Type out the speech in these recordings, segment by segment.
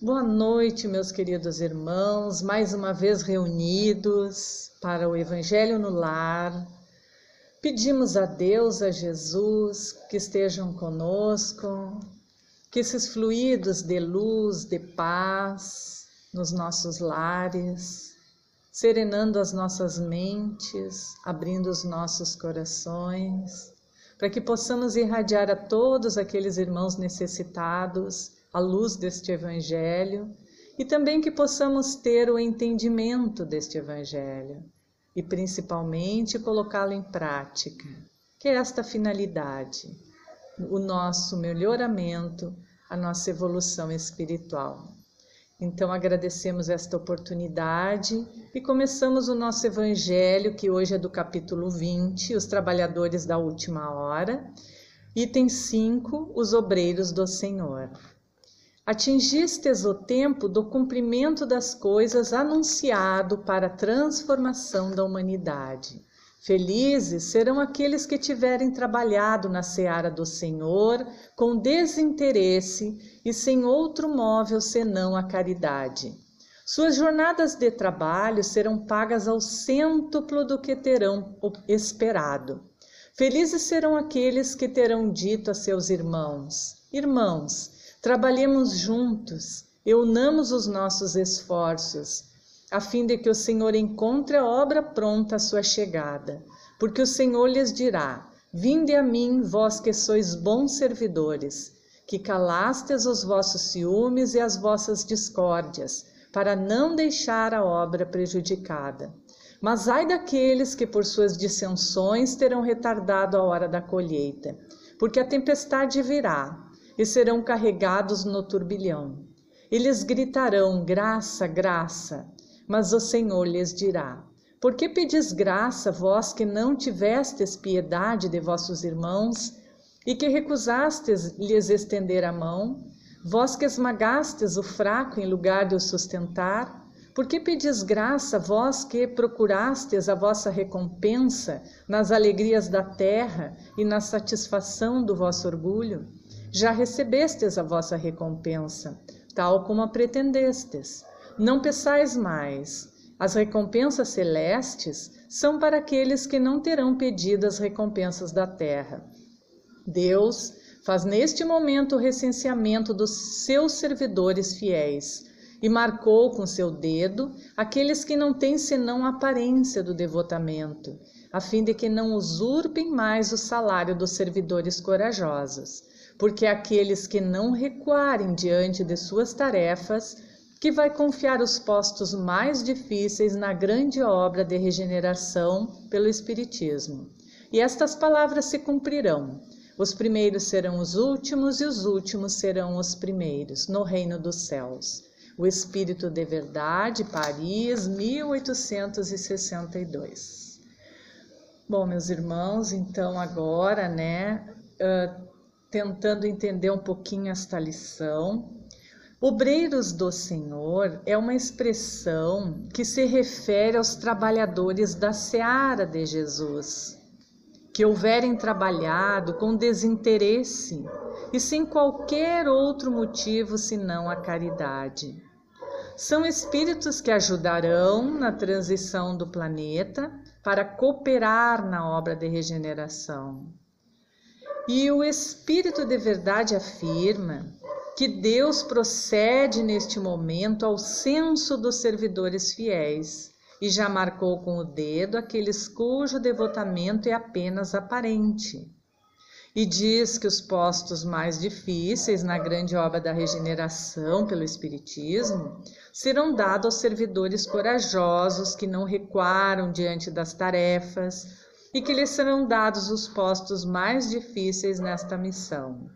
Boa noite, meus queridos irmãos, mais uma vez reunidos para o Evangelho no Lar. Pedimos a Deus, a Jesus, que estejam conosco, que esses fluidos de luz, de paz nos nossos lares, serenando as nossas mentes, abrindo os nossos corações, para que possamos irradiar a todos aqueles irmãos necessitados a luz deste Evangelho e também que possamos ter o entendimento deste Evangelho e principalmente colocá-lo em prática, que é esta finalidade, o nosso melhoramento, a nossa evolução espiritual. Então agradecemos esta oportunidade e começamos o nosso evangelho, que hoje é do capítulo 20, os trabalhadores da última hora, item 5, os obreiros do Senhor. Atingistes o tempo do cumprimento das coisas anunciado para a transformação da humanidade. Felizes serão aqueles que tiverem trabalhado na seara do Senhor com desinteresse e sem outro móvel senão a caridade. Suas jornadas de trabalho serão pagas ao cêntuplo do que terão esperado. Felizes serão aqueles que terão dito a seus irmãos: Irmãos, Trabalhemos juntos e unamos os nossos esforços, a fim de que o Senhor encontre a obra pronta à sua chegada. Porque o Senhor lhes dirá: Vinde a mim, vós que sois bons servidores, que calastes os vossos ciúmes e as vossas discórdias, para não deixar a obra prejudicada. Mas ai daqueles que por suas dissensões terão retardado a hora da colheita, porque a tempestade virá e serão carregados no turbilhão. Eles gritarão: Graça, graça. Mas o Senhor lhes dirá: Por que pedis graça, vós que não tivestes piedade de vossos irmãos e que recusastes lhes estender a mão? Vós que esmagastes o fraco em lugar de o sustentar? Por que pedis graça, vós que procurastes a vossa recompensa nas alegrias da terra e na satisfação do vosso orgulho? Já recebestes a vossa recompensa, tal como a pretendestes. Não peçais mais. As recompensas celestes são para aqueles que não terão pedido as recompensas da terra. Deus faz neste momento o recenseamento dos seus servidores fiéis e marcou com seu dedo aqueles que não têm senão a aparência do devotamento, a fim de que não usurpem mais o salário dos servidores corajosos porque aqueles que não recuarem diante de suas tarefas, que vai confiar os postos mais difíceis na grande obra de regeneração pelo Espiritismo. E estas palavras se cumprirão. Os primeiros serão os últimos e os últimos serão os primeiros no reino dos céus. O Espírito de Verdade, Paris, 1862. Bom, meus irmãos, então agora, né, uh, tentando entender um pouquinho esta lição. Obreiros do Senhor é uma expressão que se refere aos trabalhadores da seara de Jesus, que houverem trabalhado com desinteresse e sem qualquer outro motivo senão a caridade. São espíritos que ajudarão na transição do planeta para cooperar na obra de regeneração. E o Espírito de Verdade afirma que Deus procede neste momento ao censo dos servidores fiéis e já marcou com o dedo aqueles cujo devotamento é apenas aparente. E diz que os postos mais difíceis na grande obra da regeneração pelo Espiritismo serão dados aos servidores corajosos que não recuaram diante das tarefas, e que lhes serão dados os postos mais difíceis nesta missão.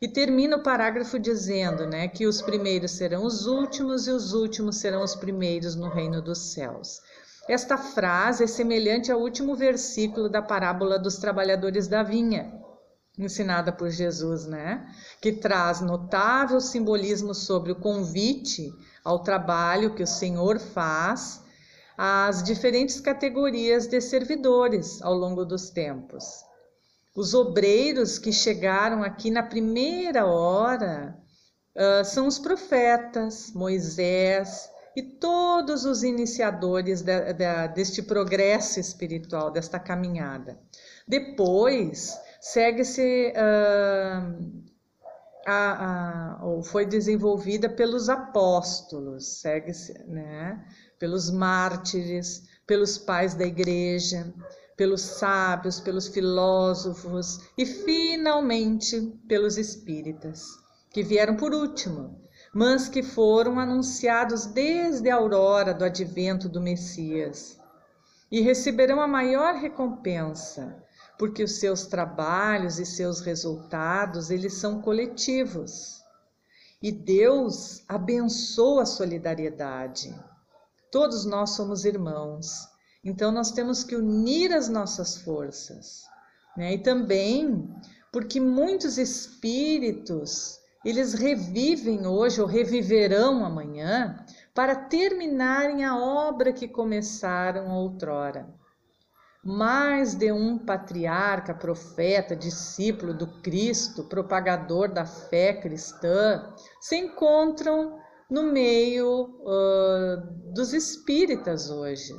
E termina o parágrafo dizendo né, que os primeiros serão os últimos e os últimos serão os primeiros no reino dos céus. Esta frase é semelhante ao último versículo da parábola dos trabalhadores da vinha, ensinada por Jesus, né? Que traz notável simbolismo sobre o convite ao trabalho que o Senhor faz as diferentes categorias de servidores ao longo dos tempos. Os obreiros que chegaram aqui na primeira hora uh, são os profetas, Moisés e todos os iniciadores de, de, deste progresso espiritual, desta caminhada. Depois segue-se uh, a, a, ou foi desenvolvida pelos apóstolos, segue-se, né? Pelos mártires, pelos pais da igreja, pelos sábios, pelos filósofos e finalmente pelos espíritas, que vieram por último, mas que foram anunciados desde a aurora do advento do Messias e receberão a maior recompensa, porque os seus trabalhos e seus resultados, eles são coletivos. E Deus abençoa a solidariedade. Todos nós somos irmãos. Então nós temos que unir as nossas forças, né? E também porque muitos espíritos, eles revivem hoje ou reviverão amanhã para terminarem a obra que começaram outrora mais de um patriarca, profeta, discípulo do Cristo, propagador da fé cristã, se encontram no meio uh, dos espíritas hoje,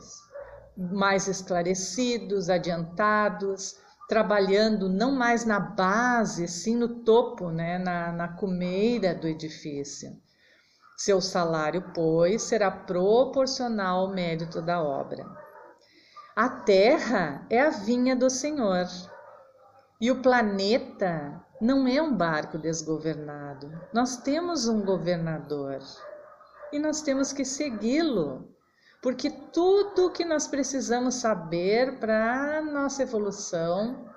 mais esclarecidos, adiantados, trabalhando não mais na base, sim no topo, né, na, na cumeira do edifício. Seu salário, pois, será proporcional ao mérito da obra. A Terra é a vinha do Senhor e o planeta não é um barco desgovernado. Nós temos um governador e nós temos que segui-lo, porque tudo que nós precisamos saber para nossa evolução,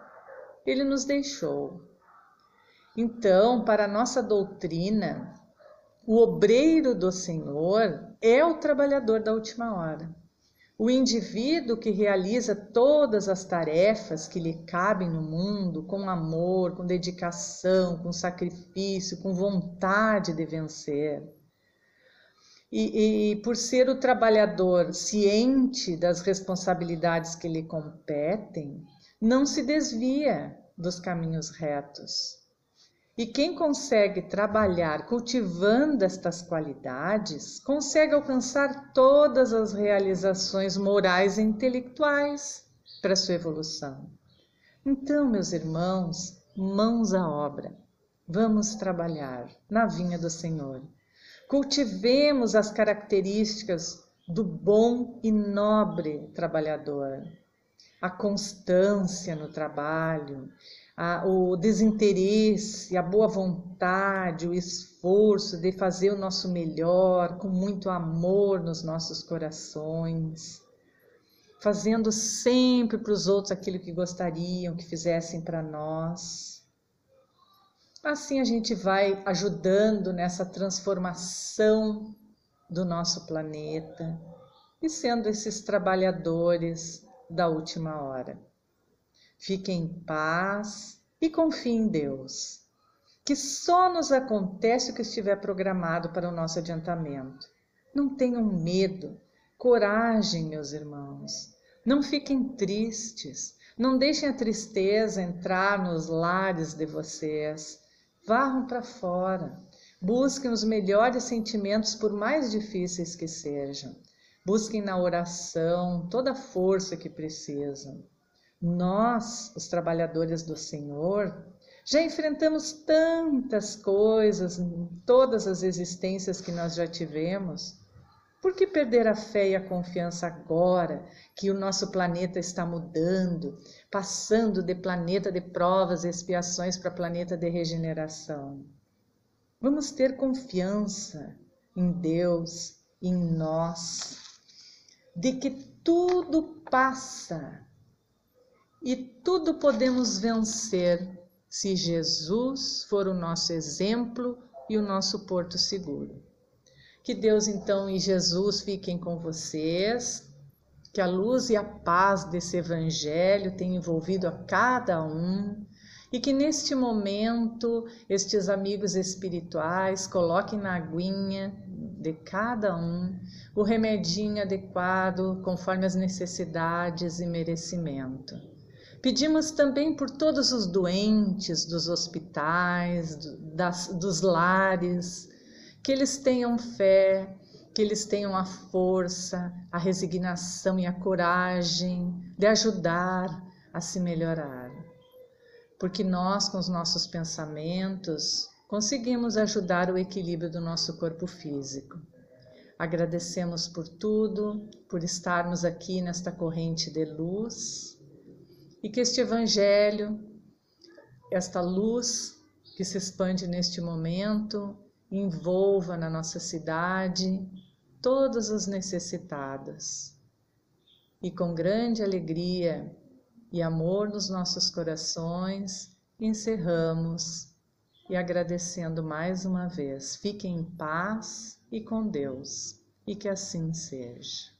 ele nos deixou. Então, para a nossa doutrina, o obreiro do Senhor é o trabalhador da última hora. O indivíduo que realiza todas as tarefas que lhe cabem no mundo com amor, com dedicação, com sacrifício, com vontade de vencer. E, e, por ser o trabalhador ciente das responsabilidades que lhe competem, não se desvia dos caminhos retos. E quem consegue trabalhar cultivando estas qualidades, consegue alcançar todas as realizações morais e intelectuais para sua evolução. Então, meus irmãos, mãos à obra. Vamos trabalhar na vinha do Senhor. Cultivemos as características do bom e nobre trabalhador, a constância no trabalho, a, o desinteresse, a boa vontade, o esforço de fazer o nosso melhor, com muito amor nos nossos corações, fazendo sempre para os outros aquilo que gostariam que fizessem para nós. Assim a gente vai ajudando nessa transformação do nosso planeta e sendo esses trabalhadores da última hora. Fique em paz e confie em Deus, que só nos acontece o que estiver programado para o nosso adiantamento. Não tenham medo, coragem, meus irmãos. Não fiquem tristes, não deixem a tristeza entrar nos lares de vocês. Varram para fora. Busquem os melhores sentimentos, por mais difíceis que sejam. Busquem na oração toda a força que precisam. Nós, os trabalhadores do Senhor, já enfrentamos tantas coisas, todas as existências que nós já tivemos. Por que perder a fé e a confiança agora que o nosso planeta está mudando, passando de planeta de provas e expiações para planeta de regeneração? Vamos ter confiança em Deus, em nós, de que tudo passa e tudo podemos vencer se Jesus for o nosso exemplo e o nosso porto seguro. Que Deus então e Jesus fiquem com vocês, que a luz e a paz desse evangelho tenham envolvido a cada um e que neste momento estes amigos espirituais coloquem na aguinha de cada um o remedinho adequado conforme as necessidades e merecimento Pedimos também por todos os doentes dos hospitais, das, dos lares, que eles tenham fé, que eles tenham a força, a resignação e a coragem de ajudar a se melhorar. Porque nós, com os nossos pensamentos, conseguimos ajudar o equilíbrio do nosso corpo físico. Agradecemos por tudo, por estarmos aqui nesta corrente de luz e que este Evangelho, esta luz que se expande neste momento, envolva na nossa cidade todas as necessitadas. E com grande alegria e amor nos nossos corações, encerramos e agradecendo mais uma vez. Fiquem em paz e com Deus, e que assim seja.